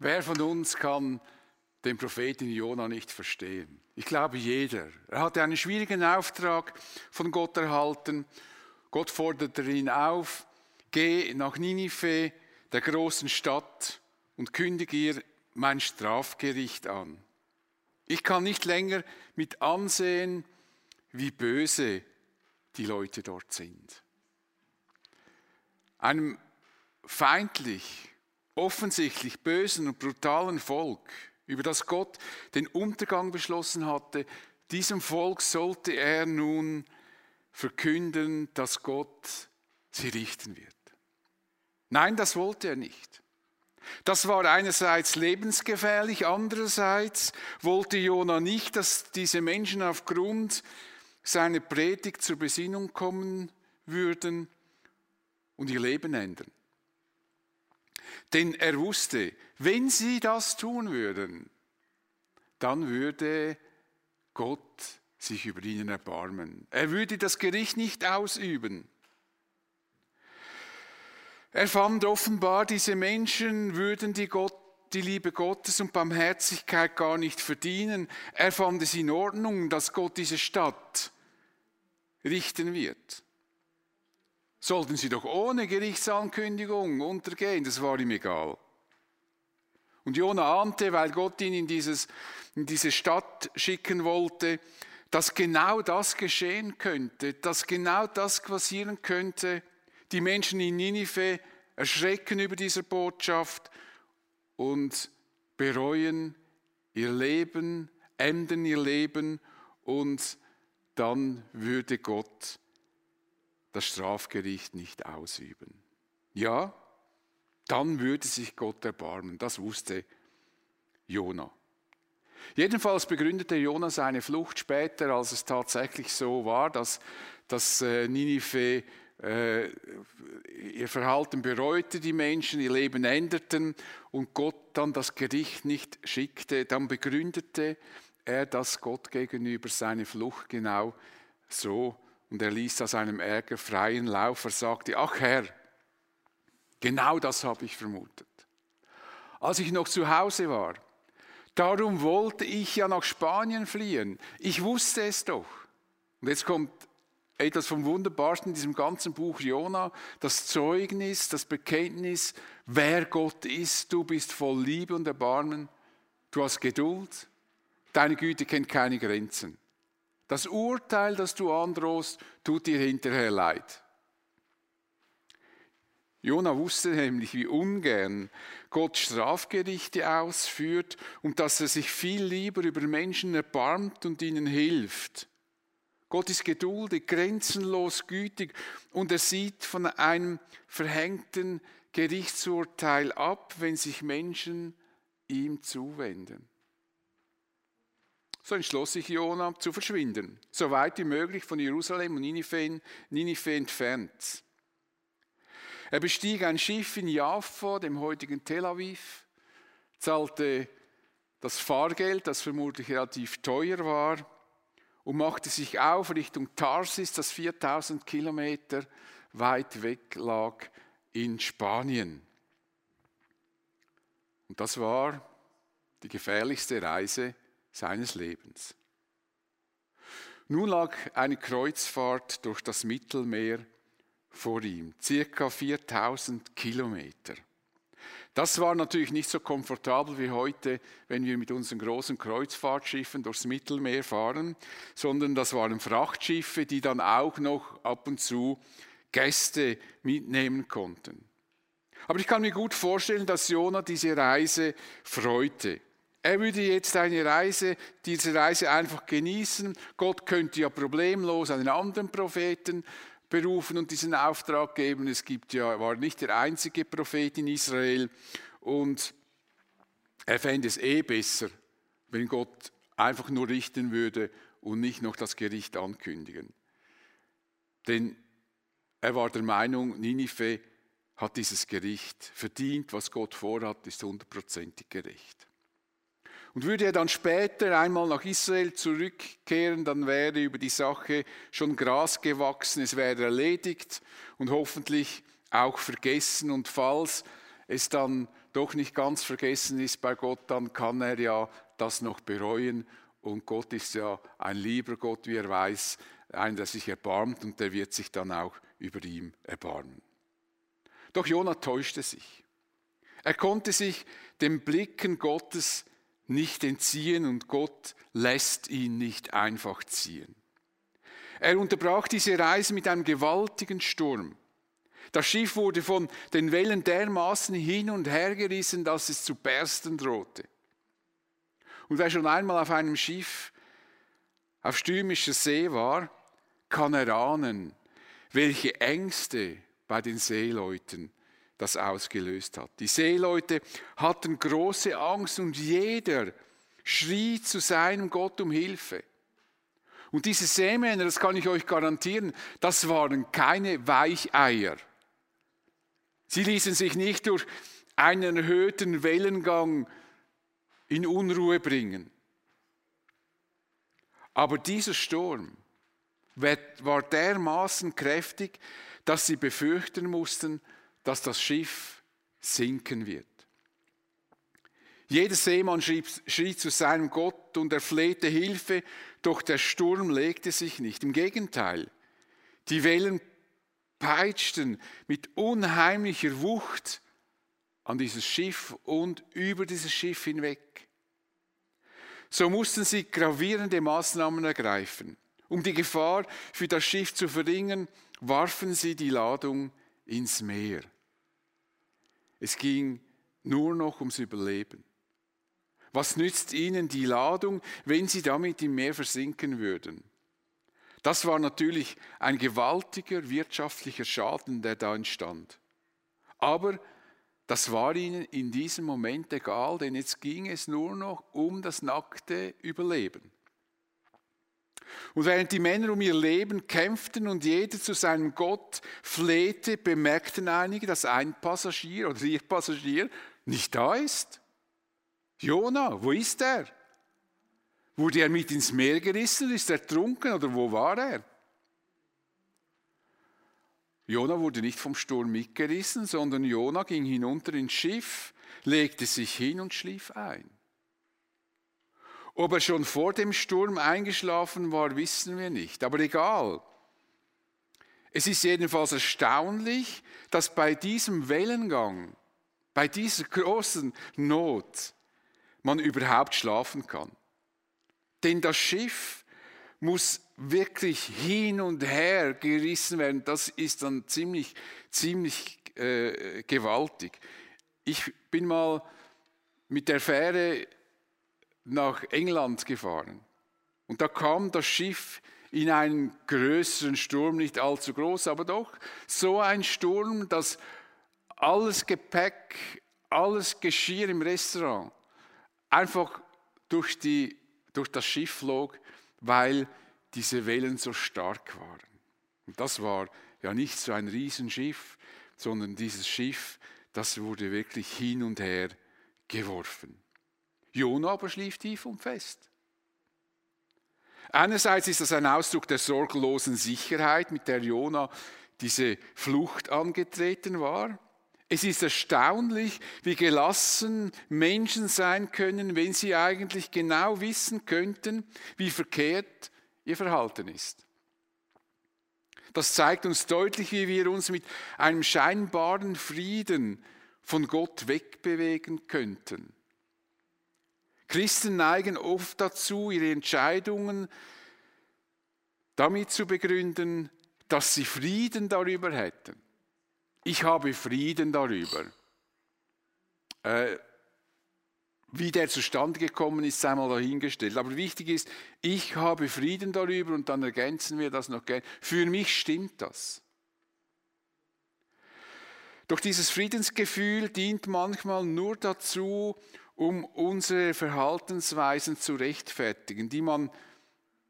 Wer von uns kann den Propheten Jona nicht verstehen? Ich glaube jeder. Er hatte einen schwierigen Auftrag von Gott erhalten. Gott forderte ihn auf, geh nach Ninive, der großen Stadt, und kündige ihr mein Strafgericht an. Ich kann nicht länger mit ansehen, wie böse die Leute dort sind. Einem feindlich, offensichtlich bösen und brutalen Volk, über das Gott den Untergang beschlossen hatte, diesem Volk sollte er nun verkünden, dass Gott sie richten wird. Nein, das wollte er nicht. Das war einerseits lebensgefährlich, andererseits wollte Jona nicht, dass diese Menschen aufgrund seiner Predigt zur Besinnung kommen würden und ihr Leben ändern. Denn er wusste, wenn sie das tun würden, dann würde Gott sich über ihnen erbarmen. Er würde das Gericht nicht ausüben. Er fand offenbar, diese Menschen würden die, Gott, die Liebe Gottes und Barmherzigkeit gar nicht verdienen. Er fand es in Ordnung, dass Gott diese Stadt richten wird. Sollten sie doch ohne Gerichtsankündigung untergehen, das war ihm egal. Und Jona ahnte, weil Gott ihn in, dieses, in diese Stadt schicken wollte, dass genau das geschehen könnte, dass genau das passieren könnte. Die Menschen in Ninive erschrecken über diese Botschaft und bereuen ihr Leben, ändern ihr Leben und dann würde Gott das Strafgericht nicht ausüben. Ja, dann würde sich Gott erbarmen. Das wusste Jona. Jedenfalls begründete Jona seine Flucht später, als es tatsächlich so war, dass, dass äh, Ninive äh, ihr Verhalten bereute, die Menschen ihr Leben änderten und Gott dann das Gericht nicht schickte. Dann begründete er das Gott gegenüber seine Flucht genau so und er ließ da seinem Ärger freien Lauf. Er sagte, ach Herr, genau das habe ich vermutet. Als ich noch zu Hause war, darum wollte ich ja nach Spanien fliehen. Ich wusste es doch. Und jetzt kommt etwas vom Wunderbarsten in diesem ganzen Buch Jona, das Zeugnis, das Bekenntnis, wer Gott ist. Du bist voll Liebe und Erbarmen. Du hast Geduld. Deine Güte kennt keine Grenzen. Das Urteil, das du androhst, tut dir hinterher leid. Jona wusste nämlich, wie ungern Gott Strafgerichte ausführt und dass er sich viel lieber über Menschen erbarmt und ihnen hilft. Gott ist geduldig, grenzenlos gütig und er sieht von einem verhängten Gerichtsurteil ab, wenn sich Menschen ihm zuwenden. So entschloss sich Jona zu verschwinden, so weit wie möglich von Jerusalem und Ninive, Ninive entfernt. Er bestieg ein Schiff in Jaffa, dem heutigen Tel Aviv, zahlte das Fahrgeld, das vermutlich relativ teuer war, und machte sich auf Richtung Tarsis, das 4000 Kilometer weit weg lag in Spanien. Und das war die gefährlichste Reise seines Lebens. Nun lag eine Kreuzfahrt durch das Mittelmeer vor ihm, circa 4000 Kilometer. Das war natürlich nicht so komfortabel wie heute, wenn wir mit unseren großen Kreuzfahrtschiffen durchs Mittelmeer fahren, sondern das waren Frachtschiffe, die dann auch noch ab und zu Gäste mitnehmen konnten. Aber ich kann mir gut vorstellen, dass Jona diese Reise freute. Er würde jetzt eine Reise, diese Reise einfach genießen. Gott könnte ja problemlos einen anderen Propheten berufen und diesen Auftrag geben. Es gibt ja, war nicht der einzige Prophet in Israel und er fände es eh besser, wenn Gott einfach nur richten würde und nicht noch das Gericht ankündigen. Denn er war der Meinung, Ninive hat dieses Gericht verdient, was Gott vorhat, ist hundertprozentig gerecht. Und würde er dann später einmal nach Israel zurückkehren, dann wäre über die Sache schon Gras gewachsen, es wäre erledigt und hoffentlich auch vergessen. Und falls es dann doch nicht ganz vergessen ist bei Gott, dann kann er ja das noch bereuen. Und Gott ist ja ein lieber Gott, wie er weiß, ein, der sich erbarmt und der wird sich dann auch über ihm erbarmen. Doch Jona täuschte sich. Er konnte sich den Blicken Gottes nicht entziehen und Gott lässt ihn nicht einfach ziehen. Er unterbrach diese Reise mit einem gewaltigen Sturm. Das Schiff wurde von den Wellen dermaßen hin und her gerissen, dass es zu bersten drohte. Und wer schon einmal auf einem Schiff auf stürmischer See war, kann erahnen, welche Ängste bei den Seeleuten das ausgelöst hat. Die Seeleute hatten große Angst und jeder schrie zu seinem Gott um Hilfe. Und diese Seemänner, das kann ich euch garantieren, das waren keine Weicheier. Sie ließen sich nicht durch einen erhöhten Wellengang in Unruhe bringen. Aber dieser Sturm war dermaßen kräftig, dass sie befürchten mussten, dass das Schiff sinken wird. Jeder Seemann schrie, schrie zu seinem Gott und er flehte Hilfe, doch der Sturm legte sich nicht. Im Gegenteil, die Wellen peitschten mit unheimlicher Wucht an dieses Schiff und über dieses Schiff hinweg. So mussten sie gravierende Maßnahmen ergreifen. Um die Gefahr für das Schiff zu verringern, warfen sie die Ladung ins Meer. Es ging nur noch ums Überleben. Was nützt ihnen die Ladung, wenn sie damit im Meer versinken würden? Das war natürlich ein gewaltiger wirtschaftlicher Schaden, der da entstand. Aber das war ihnen in diesem Moment egal, denn jetzt ging es nur noch um das nackte Überleben. Und während die Männer um ihr Leben kämpften und jeder zu seinem Gott flehte, bemerkten einige, dass ein Passagier oder ihr Passagier nicht da ist. Jona, wo ist er? Wurde er mit ins Meer gerissen? Ist er trunken oder wo war er? Jona wurde nicht vom Sturm mitgerissen, sondern Jona ging hinunter ins Schiff, legte sich hin und schlief ein. Ob er schon vor dem Sturm eingeschlafen war, wissen wir nicht, aber egal. Es ist jedenfalls erstaunlich, dass bei diesem Wellengang, bei dieser großen Not, man überhaupt schlafen kann. Denn das Schiff muss wirklich hin und her gerissen werden. Das ist dann ziemlich, ziemlich äh, gewaltig. Ich bin mal mit der Fähre nach England gefahren. Und da kam das Schiff in einen größeren Sturm, nicht allzu groß, aber doch so ein Sturm, dass alles Gepäck, alles Geschirr im Restaurant einfach durch die durch das Schiff flog, weil diese Wellen so stark waren. Und das war ja nicht so ein Riesenschiff, sondern dieses Schiff, das wurde wirklich hin und her geworfen. Jona aber schlief tief und fest. Einerseits ist das ein Ausdruck der sorglosen Sicherheit, mit der Jona diese Flucht angetreten war. Es ist erstaunlich, wie gelassen Menschen sein können, wenn sie eigentlich genau wissen könnten, wie verkehrt ihr Verhalten ist. Das zeigt uns deutlich, wie wir uns mit einem scheinbaren Frieden von Gott wegbewegen könnten. Christen neigen oft dazu, ihre Entscheidungen damit zu begründen, dass sie Frieden darüber hätten. Ich habe Frieden darüber. Äh, wie der zustande gekommen ist, sei mal dahingestellt. Aber wichtig ist, ich habe Frieden darüber und dann ergänzen wir das noch gerne. Für mich stimmt das. Doch dieses Friedensgefühl dient manchmal nur dazu, um unsere Verhaltensweisen zu rechtfertigen, die man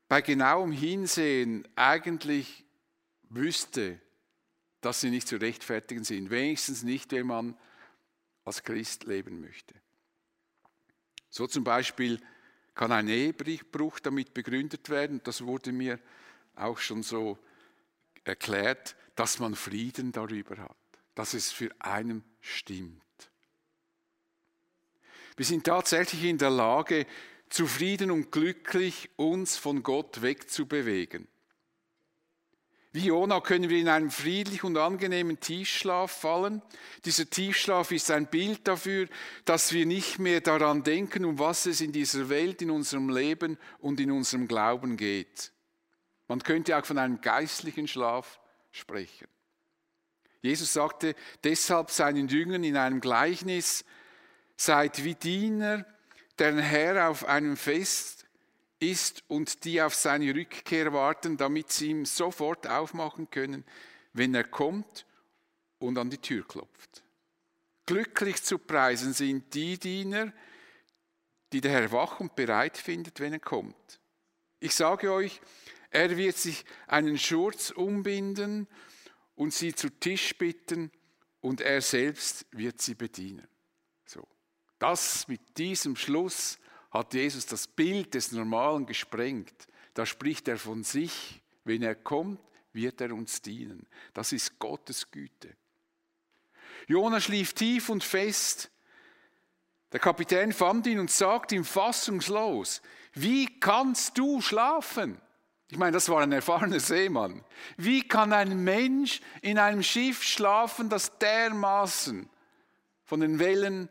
bei genauem Hinsehen eigentlich wüsste, dass sie nicht zu rechtfertigen sind. Wenigstens nicht, wenn man als Christ leben möchte. So zum Beispiel kann ein Ehebruch damit begründet werden, das wurde mir auch schon so erklärt, dass man Frieden darüber hat, dass es für einen stimmt. Wir sind tatsächlich in der Lage, zufrieden und glücklich uns von Gott wegzubewegen. Wie Jona können wir in einen friedlichen und angenehmen Tiefschlaf fallen. Dieser Tiefschlaf ist ein Bild dafür, dass wir nicht mehr daran denken, um was es in dieser Welt, in unserem Leben und in unserem Glauben geht. Man könnte auch von einem geistlichen Schlaf sprechen. Jesus sagte deshalb seinen Jüngern in einem Gleichnis, seid wie Diener, deren Herr auf einem Fest ist und die auf seine Rückkehr warten, damit sie ihm sofort aufmachen können, wenn er kommt und an die Tür klopft. Glücklich zu preisen sind die Diener, die der Herr wach und bereit findet, wenn er kommt. Ich sage euch, er wird sich einen Schurz umbinden und sie zu Tisch bitten und er selbst wird sie bedienen. Das mit diesem Schluss hat Jesus das Bild des Normalen gesprengt. Da spricht er von sich. Wenn er kommt, wird er uns dienen. Das ist Gottes Güte. Jona schlief tief und fest. Der Kapitän fand ihn und sagte ihm fassungslos, wie kannst du schlafen? Ich meine, das war ein erfahrener Seemann. Wie kann ein Mensch in einem Schiff schlafen, das dermaßen von den Wellen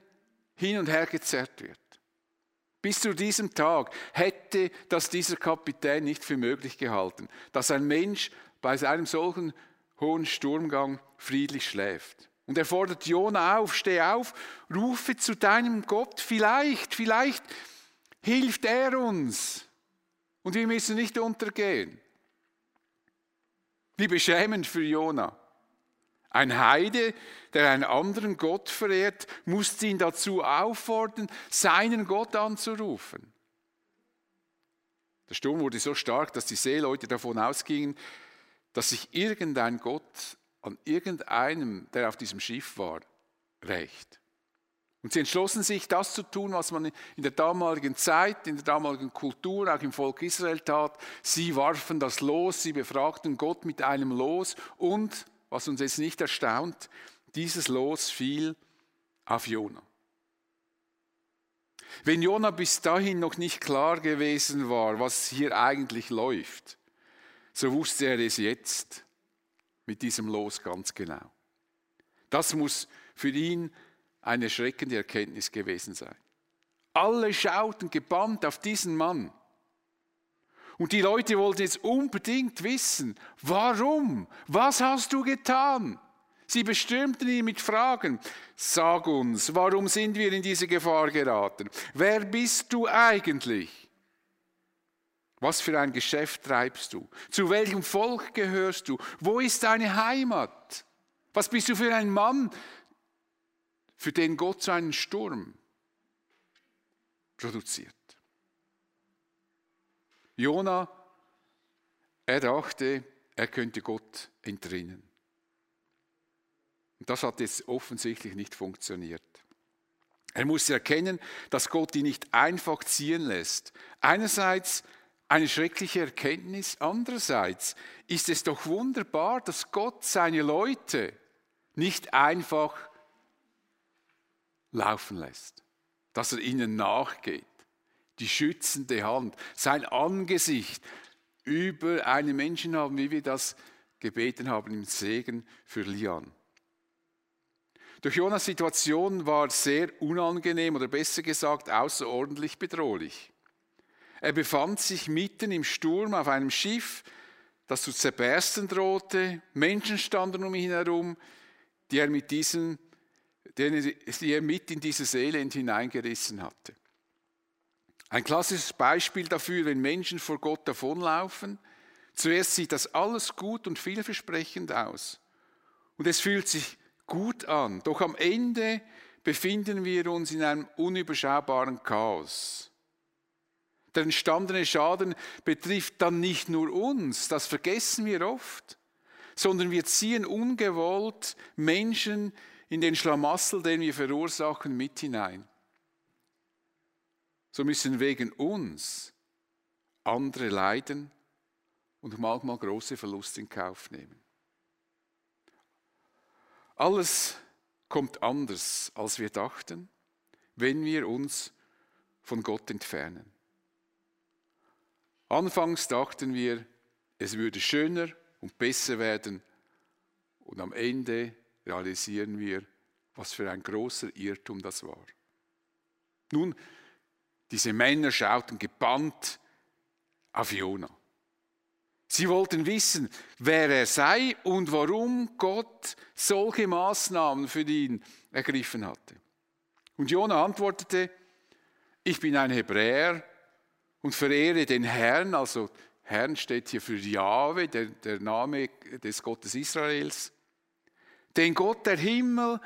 hin und her gezerrt wird? Bis zu diesem Tag hätte das dieser Kapitän nicht für möglich gehalten, dass ein Mensch bei einem solchen hohen Sturmgang friedlich schläft. Und er fordert Jona auf, steh auf, rufe zu deinem Gott, vielleicht, vielleicht hilft er uns. Und wir müssen nicht untergehen. Wie beschämend für Jona. Ein Heide, der einen anderen Gott verehrt, musste ihn dazu auffordern, seinen Gott anzurufen. Der Sturm wurde so stark, dass die Seeleute davon ausgingen, dass sich irgendein Gott an irgendeinem, der auf diesem Schiff war, rächt. Und sie entschlossen sich, das zu tun, was man in der damaligen Zeit, in der damaligen Kultur, auch im Volk Israel tat. Sie warfen das Los, sie befragten Gott mit einem Los und was uns jetzt nicht erstaunt, dieses Los fiel auf Jona. Wenn Jona bis dahin noch nicht klar gewesen war, was hier eigentlich läuft, so wusste er es jetzt mit diesem Los ganz genau. Das muss für ihn eine erschreckende Erkenntnis gewesen sein. Alle schauten gebannt auf diesen Mann. Und die Leute wollten jetzt unbedingt wissen, warum? Was hast du getan? Sie bestürmten ihn mit Fragen. Sag uns, warum sind wir in diese Gefahr geraten? Wer bist du eigentlich? Was für ein Geschäft treibst du? Zu welchem Volk gehörst du? Wo ist deine Heimat? Was bist du für ein Mann, für den Gott so einen Sturm produziert? Jona, er dachte, er könnte Gott entrinnen. Und das hat jetzt offensichtlich nicht funktioniert. Er muss erkennen, dass Gott ihn nicht einfach ziehen lässt. Einerseits eine schreckliche Erkenntnis, andererseits ist es doch wunderbar, dass Gott seine Leute nicht einfach laufen lässt, dass er ihnen nachgeht die schützende Hand, sein Angesicht über einen Menschen haben, wie wir das gebeten haben im Segen für Lian. Durch Jonas Situation war sehr unangenehm oder besser gesagt außerordentlich bedrohlich. Er befand sich mitten im Sturm auf einem Schiff, das zu zerbersten drohte. Menschen standen um ihn herum, die er, mit diesen, die er mit in dieses Elend hineingerissen hatte. Ein klassisches Beispiel dafür, wenn Menschen vor Gott davonlaufen. Zuerst sieht das alles gut und vielversprechend aus. Und es fühlt sich gut an. Doch am Ende befinden wir uns in einem unüberschaubaren Chaos. Der entstandene Schaden betrifft dann nicht nur uns, das vergessen wir oft, sondern wir ziehen ungewollt Menschen in den Schlamassel, den wir verursachen, mit hinein so müssen wegen uns andere leiden und manchmal große Verluste in Kauf nehmen. Alles kommt anders, als wir dachten. wenn wir uns von Gott entfernen. Anfangs dachten wir, es würde schöner und besser werden und am Ende realisieren wir, was für ein großer Irrtum das war. Nun, diese Männer schauten gebannt auf Jona. Sie wollten wissen, wer er sei und warum Gott solche Maßnahmen für ihn ergriffen hatte. Und Jona antwortete, ich bin ein Hebräer und verehre den Herrn, also Herrn steht hier für Jahwe, der, der Name des Gottes Israels, den Gott der Himmel,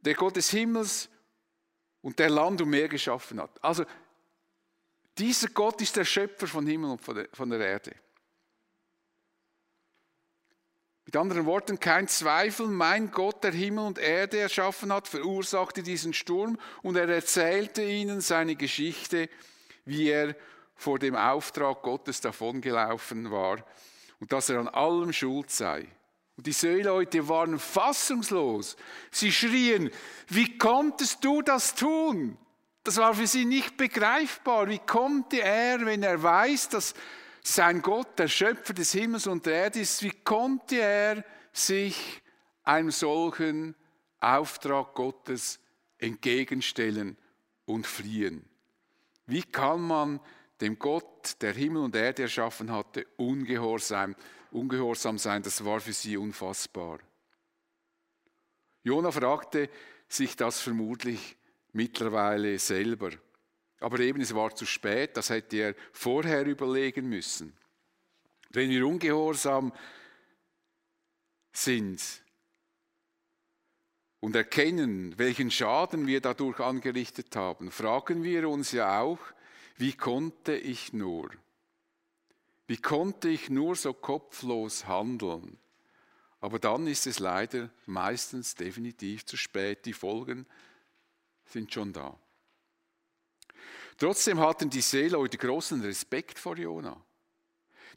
der Gott des Himmels und der Land und Meer geschaffen hat. Also dieser Gott ist der Schöpfer von Himmel und von der, Erde. Mit anderen Worten, kein Zweifel, mein Gott, der Himmel und Erde erschaffen hat, verursachte diesen Sturm und er erzählte ihnen seine Geschichte, wie er vor dem Auftrag Gottes davongelaufen war und dass er an allem schuld sei. Und die Seeleute waren fassungslos. Sie schrien, wie konntest du das tun? Das war für sie nicht begreifbar. Wie konnte er, wenn er weiß, dass sein Gott der Schöpfer des Himmels und der Erde ist, wie konnte er sich einem solchen Auftrag Gottes entgegenstellen und fliehen? Wie kann man dem Gott, der Himmel und Erde erschaffen hatte, ungehorsam, ungehorsam sein? Das war für sie unfassbar. Jona fragte sich das vermutlich mittlerweile selber. Aber eben, es war zu spät, das hätte er vorher überlegen müssen. Wenn wir ungehorsam sind und erkennen, welchen Schaden wir dadurch angerichtet haben, fragen wir uns ja auch, wie konnte ich nur? Wie konnte ich nur so kopflos handeln? Aber dann ist es leider meistens definitiv zu spät. Die Folgen sind schon da. Trotzdem hatten die Seeleute großen Respekt vor Jona.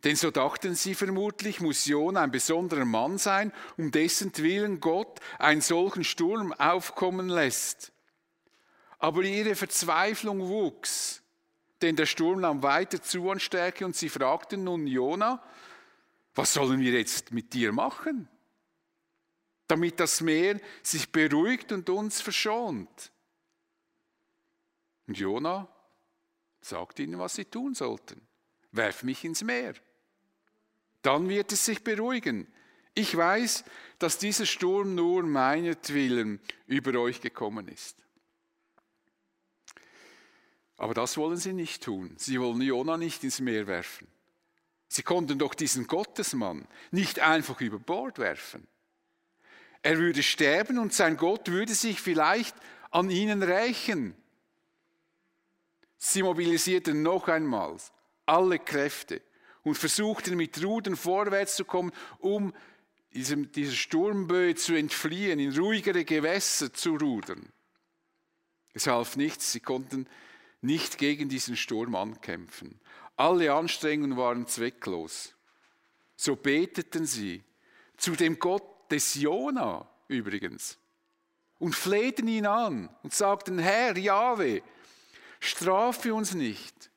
Denn so dachten sie vermutlich, muss Jona ein besonderer Mann sein, um dessen Willen Gott einen solchen Sturm aufkommen lässt. Aber ihre Verzweiflung wuchs, denn der Sturm nahm weiter zu an Stärke und sie fragten nun Jona, was sollen wir jetzt mit dir machen? Damit das Meer sich beruhigt und uns verschont. Und Jona sagt ihnen, was sie tun sollten. Werf mich ins Meer. Dann wird es sich beruhigen. Ich weiß, dass dieser Sturm nur meinetwillen über euch gekommen ist. Aber das wollen sie nicht tun. Sie wollen Jona nicht ins Meer werfen. Sie konnten doch diesen Gottesmann nicht einfach über Bord werfen. Er würde sterben und sein Gott würde sich vielleicht an ihnen rächen. Sie mobilisierten noch einmal alle Kräfte und versuchten mit Rudern vorwärts zu kommen, um diesem, dieser Sturmböe zu entfliehen, in ruhigere Gewässer zu rudern. Es half nichts, sie konnten nicht gegen diesen Sturm ankämpfen. Alle Anstrengungen waren zwecklos. So beteten sie zu dem Gott des Jona übrigens und flehten ihn an und sagten, Herr Jahwe, Strafe uns nicht,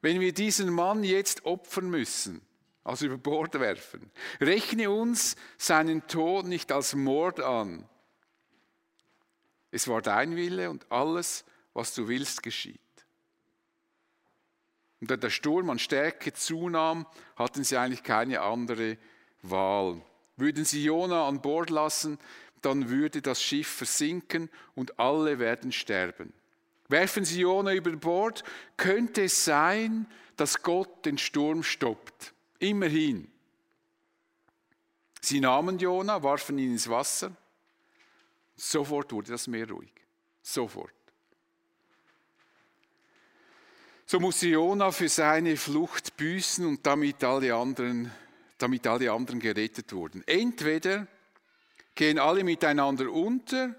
wenn wir diesen Mann jetzt opfern müssen, also über Bord werfen. Rechne uns seinen Tod nicht als Mord an. Es war dein Wille und alles, was du willst, geschieht. Und da der Sturm an Stärke zunahm, hatten sie eigentlich keine andere Wahl. Würden sie Jona an Bord lassen, dann würde das Schiff versinken und alle werden sterben. Werfen sie Jona über Bord, könnte es sein, dass Gott den Sturm stoppt. Immerhin. Sie nahmen Jona, warfen ihn ins Wasser. Sofort wurde das Meer ruhig. Sofort. So musste Jona für seine Flucht büßen und damit alle anderen, damit alle anderen gerettet wurden. Entweder gehen alle miteinander unter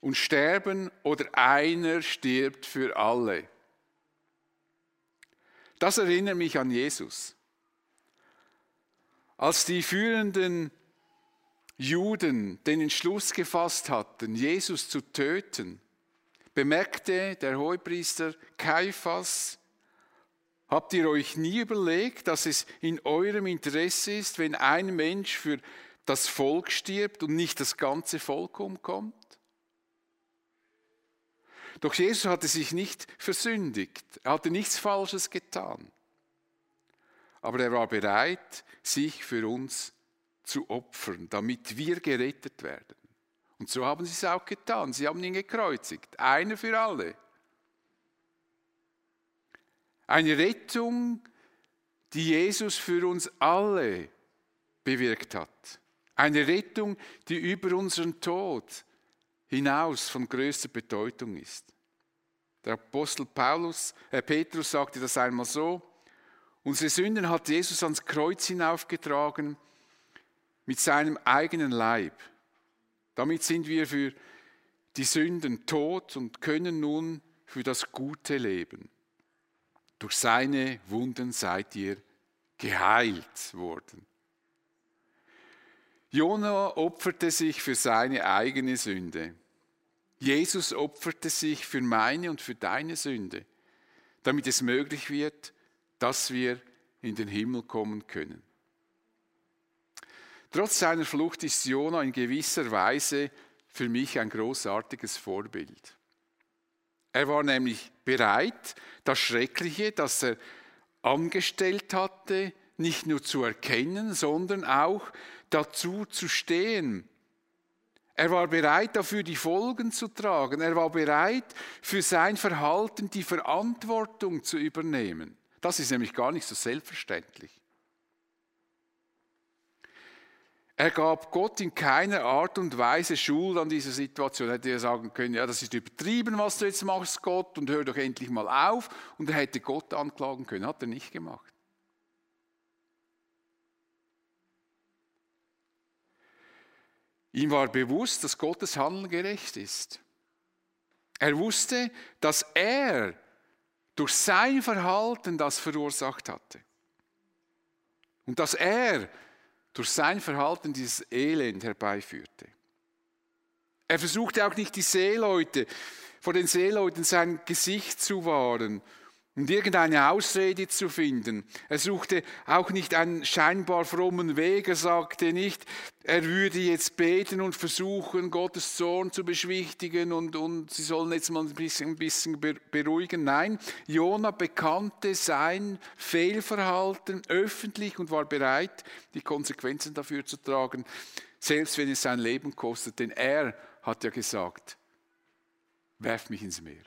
und sterben oder einer stirbt für alle. Das erinnert mich an Jesus. Als die führenden Juden den Entschluss gefasst hatten, Jesus zu töten, bemerkte der Hohepriester Kaiphas, habt ihr euch nie überlegt, dass es in eurem Interesse ist, wenn ein Mensch für das Volk stirbt und nicht das ganze Volk umkommt? Doch Jesus hatte sich nicht versündigt, er hatte nichts Falsches getan. Aber er war bereit, sich für uns zu opfern, damit wir gerettet werden. Und so haben sie es auch getan. Sie haben ihn gekreuzigt, einer für alle. Eine Rettung, die Jesus für uns alle bewirkt hat. Eine Rettung, die über unseren Tod hinaus von größter Bedeutung ist. Der Apostel Paulus, äh Petrus sagte das einmal so, unsere Sünden hat Jesus ans Kreuz hinaufgetragen mit seinem eigenen Leib. Damit sind wir für die Sünden tot und können nun für das Gute leben. Durch seine Wunden seid ihr geheilt worden. Jona opferte sich für seine eigene Sünde. Jesus opferte sich für meine und für deine Sünde, damit es möglich wird, dass wir in den Himmel kommen können. Trotz seiner Flucht ist Jona in gewisser Weise für mich ein großartiges Vorbild. Er war nämlich bereit, das Schreckliche, das er angestellt hatte, nicht nur zu erkennen, sondern auch dazu zu stehen. Er war bereit dafür, die Folgen zu tragen. Er war bereit, für sein Verhalten die Verantwortung zu übernehmen. Das ist nämlich gar nicht so selbstverständlich. Er gab Gott in keiner Art und Weise Schuld an dieser Situation. Er hätte ja sagen können, ja, das ist übertrieben, was du jetzt machst, Gott, und hör doch endlich mal auf. Und er hätte Gott anklagen können, hat er nicht gemacht. Ihm war bewusst, dass Gottes Handeln gerecht ist. Er wusste, dass er durch sein Verhalten das verursacht hatte. Und dass er durch sein Verhalten dieses Elend herbeiführte. Er versuchte auch nicht die Seeleute, vor den Seeleuten sein Gesicht zu wahren und irgendeine Ausrede zu finden. Er suchte auch nicht einen scheinbar frommen Weg. Er sagte nicht, er würde jetzt beten und versuchen, Gottes Zorn zu beschwichtigen und, und sie sollen jetzt mal ein bisschen, ein bisschen beruhigen. Nein, Jona bekannte sein Fehlverhalten öffentlich und war bereit, die Konsequenzen dafür zu tragen, selbst wenn es sein Leben kostet. Denn er hat ja gesagt, werf mich ins Meer.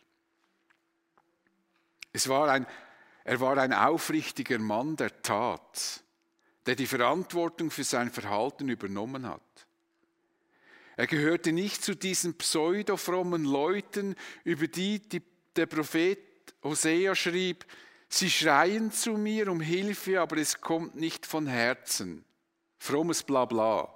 Es war ein, er war ein aufrichtiger Mann der Tat, der die Verantwortung für sein Verhalten übernommen hat. Er gehörte nicht zu diesen pseudofrommen Leuten, über die, die der Prophet Hosea schrieb, sie schreien zu mir um Hilfe, aber es kommt nicht von Herzen. Frommes Blabla.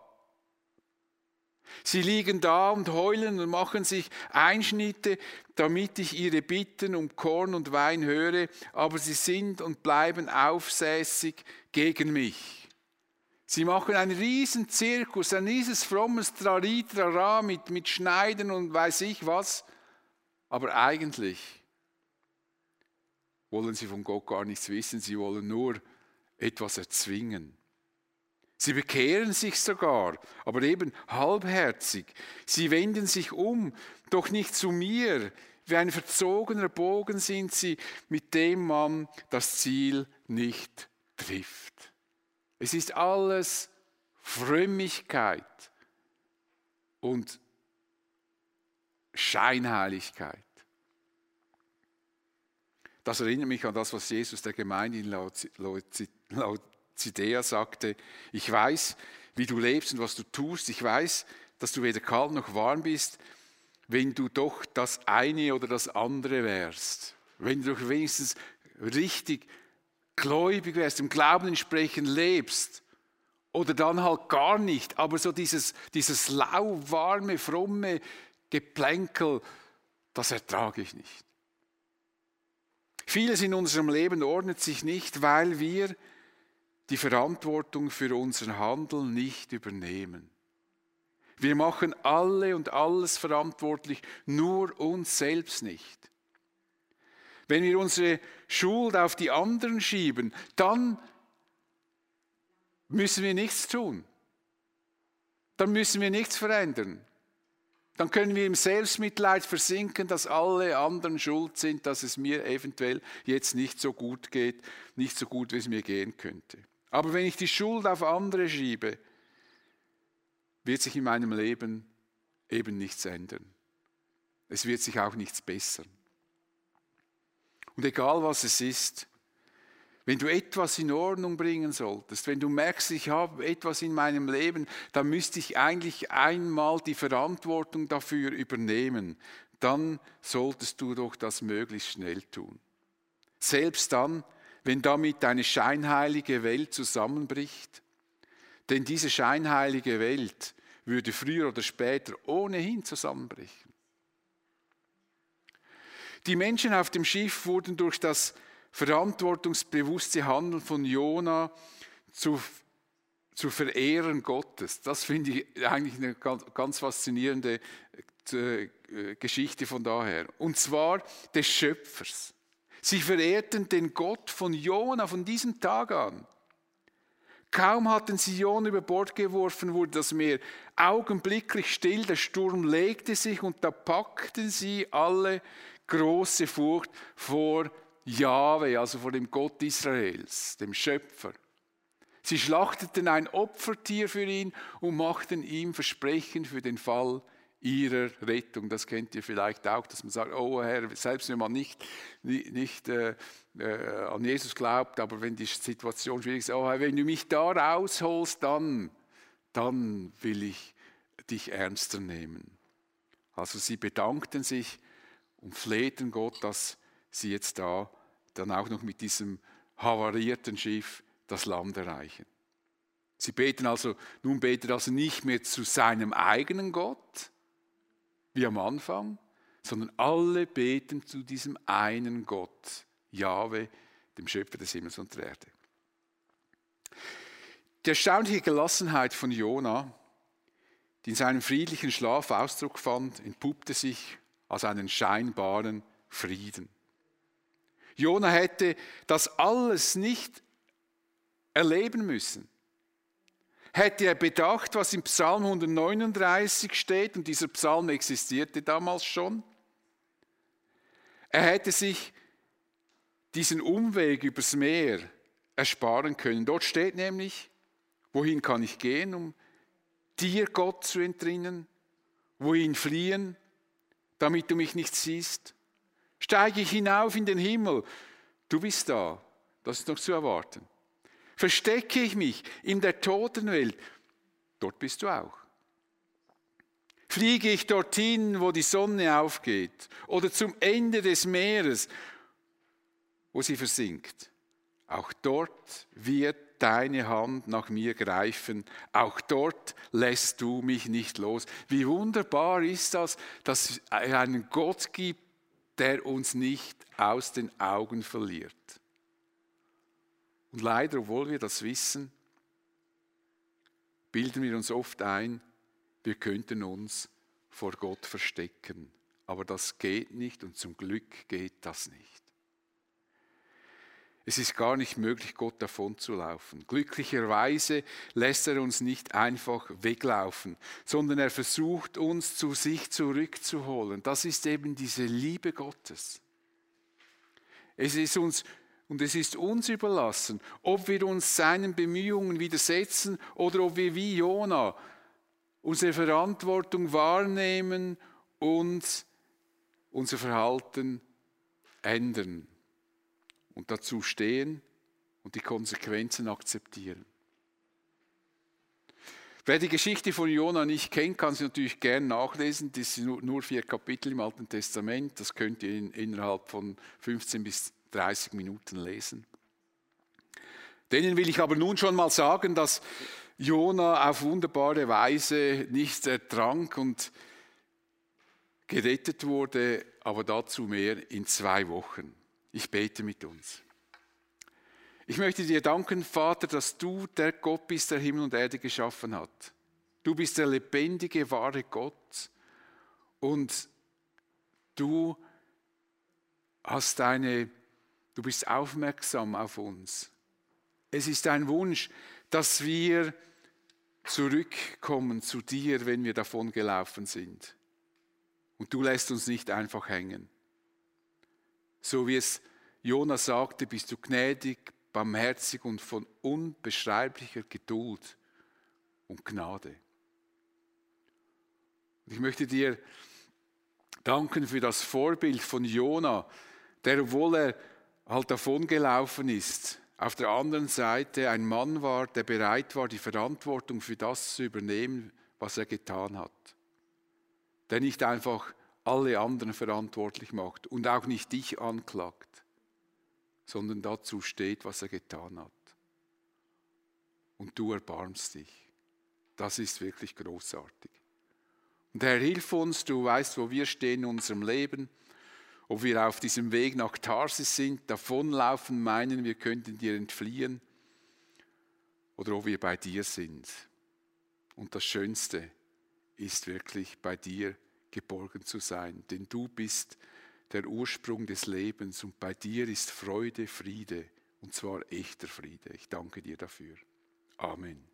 Sie liegen da und heulen und machen sich Einschnitte, damit ich ihre Bitten um Korn und Wein höre, aber sie sind und bleiben aufsässig gegen mich. Sie machen einen riesen Zirkus, ein rieses frommes Traritrara mit, mit Schneiden und weiß ich was, aber eigentlich wollen sie von Gott gar nichts wissen, sie wollen nur etwas erzwingen. Sie bekehren sich sogar, aber eben halbherzig. Sie wenden sich um, doch nicht zu mir. Wie ein verzogener Bogen sind sie, mit dem man das Ziel nicht trifft. Es ist alles Frömmigkeit und Scheinheiligkeit. Das erinnert mich an das, was Jesus der Gemeinde in Zidea sagte, ich weiß, wie du lebst und was du tust. Ich weiß, dass du weder kalt noch warm bist, wenn du doch das eine oder das andere wärst. Wenn du doch wenigstens richtig gläubig wärst, im Glauben entsprechend lebst. Oder dann halt gar nicht. Aber so dieses, dieses lauwarme, fromme Geplänkel, das ertrage ich nicht. Vieles in unserem Leben ordnet sich nicht, weil wir die Verantwortung für unseren Handeln nicht übernehmen. Wir machen alle und alles verantwortlich, nur uns selbst nicht. Wenn wir unsere Schuld auf die anderen schieben, dann müssen wir nichts tun. Dann müssen wir nichts verändern. Dann können wir im Selbstmitleid versinken, dass alle anderen schuld sind, dass es mir eventuell jetzt nicht so gut geht, nicht so gut, wie es mir gehen könnte. Aber wenn ich die Schuld auf andere schiebe, wird sich in meinem Leben eben nichts ändern. Es wird sich auch nichts bessern. Und egal was es ist, wenn du etwas in Ordnung bringen solltest, wenn du merkst, ich habe etwas in meinem Leben, dann müsste ich eigentlich einmal die Verantwortung dafür übernehmen. Dann solltest du doch das möglichst schnell tun. Selbst dann, wenn damit deine scheinheilige Welt zusammenbricht. Denn diese scheinheilige Welt würde früher oder später ohnehin zusammenbrechen. Die Menschen auf dem Schiff wurden durch das verantwortungsbewusste Handeln von Jona zu, zu Verehrern Gottes. Das finde ich eigentlich eine ganz, ganz faszinierende äh, Geschichte von daher. Und zwar des Schöpfers. Sie verehrten den Gott von Jona von diesem Tag an. Kaum hatten sie Jona über Bord geworfen, wurde das Meer augenblicklich still, der Sturm legte sich und da packten sie alle große Furcht vor Jahwe, also vor dem Gott Israels, dem Schöpfer. Sie schlachteten ein Opfertier für ihn und machten ihm Versprechen für den Fall ihrer Rettung. Das kennt ihr vielleicht auch, dass man sagt, oh Herr, selbst wenn man nicht, nicht äh, äh, an Jesus glaubt, aber wenn die Situation schwierig ist, oh Herr, wenn du mich da rausholst, dann, dann will ich dich ernster nehmen. Also sie bedankten sich und flehten Gott, dass sie jetzt da dann auch noch mit diesem havarierten Schiff das Land erreichen. Sie beten also, nun betet also nicht mehr zu seinem eigenen Gott, wie am Anfang, sondern alle beten zu diesem einen Gott, Jahwe, dem Schöpfer des Himmels und der Erde. Die erstaunliche Gelassenheit von Jona, die in seinem friedlichen Schlaf Ausdruck fand, entpuppte sich als einen scheinbaren Frieden. Jona hätte das alles nicht erleben müssen. Hätte er bedacht, was im Psalm 139 steht, und dieser Psalm existierte damals schon, er hätte sich diesen Umweg übers Meer ersparen können. Dort steht nämlich, wohin kann ich gehen, um dir Gott zu entrinnen? Wohin fliehen, damit du mich nicht siehst? Steige ich hinauf in den Himmel? Du bist da. Das ist noch zu erwarten. Verstecke ich mich in der Totenwelt? Dort bist du auch. Fliege ich dorthin, wo die Sonne aufgeht, oder zum Ende des Meeres, wo sie versinkt? Auch dort wird deine Hand nach mir greifen. Auch dort lässt du mich nicht los. Wie wunderbar ist das, dass es einen Gott gibt, der uns nicht aus den Augen verliert. Und leider, obwohl wir das wissen, bilden wir uns oft ein, wir könnten uns vor Gott verstecken. Aber das geht nicht und zum Glück geht das nicht. Es ist gar nicht möglich, Gott davon zu laufen. Glücklicherweise lässt er uns nicht einfach weglaufen, sondern er versucht uns zu sich zurückzuholen. Das ist eben diese Liebe Gottes. Es ist uns und es ist uns überlassen, ob wir uns seinen Bemühungen widersetzen oder ob wir wie Jona unsere Verantwortung wahrnehmen und unser Verhalten ändern und dazu stehen und die Konsequenzen akzeptieren. Wer die Geschichte von Jona nicht kennt, kann sie natürlich gern nachlesen. Das sind nur vier Kapitel im Alten Testament. Das könnt ihr in, innerhalb von 15 bis 30 Minuten lesen. Denen will ich aber nun schon mal sagen, dass Jona auf wunderbare Weise nicht ertrank und gerettet wurde, aber dazu mehr in zwei Wochen. Ich bete mit uns. Ich möchte dir danken, Vater, dass du der Gott bist, der Himmel und Erde geschaffen hat. Du bist der lebendige, wahre Gott. Und du hast eine, du bist aufmerksam auf uns. Es ist ein Wunsch, dass wir zurückkommen zu dir, wenn wir davon gelaufen sind. Und du lässt uns nicht einfach hängen. So wie es Jonas sagte, bist du gnädig, barmherzig und von unbeschreiblicher Geduld und Gnade. Ich möchte dir danken für das Vorbild von Jona, der, obwohl er halt davongelaufen ist, auf der anderen Seite ein Mann war, der bereit war, die Verantwortung für das zu übernehmen, was er getan hat. Der nicht einfach alle anderen verantwortlich macht und auch nicht dich anklagt, sondern dazu steht, was er getan hat. Und du erbarmst dich. Das ist wirklich großartig. Und Herr, hilf uns, du weißt, wo wir stehen in unserem Leben, ob wir auf diesem Weg nach Tarsis sind, davonlaufen, meinen, wir könnten dir entfliehen, oder ob wir bei dir sind. Und das Schönste ist wirklich bei dir geborgen zu sein, denn du bist der Ursprung des Lebens und bei dir ist Freude, Friede, und zwar echter Friede. Ich danke dir dafür. Amen.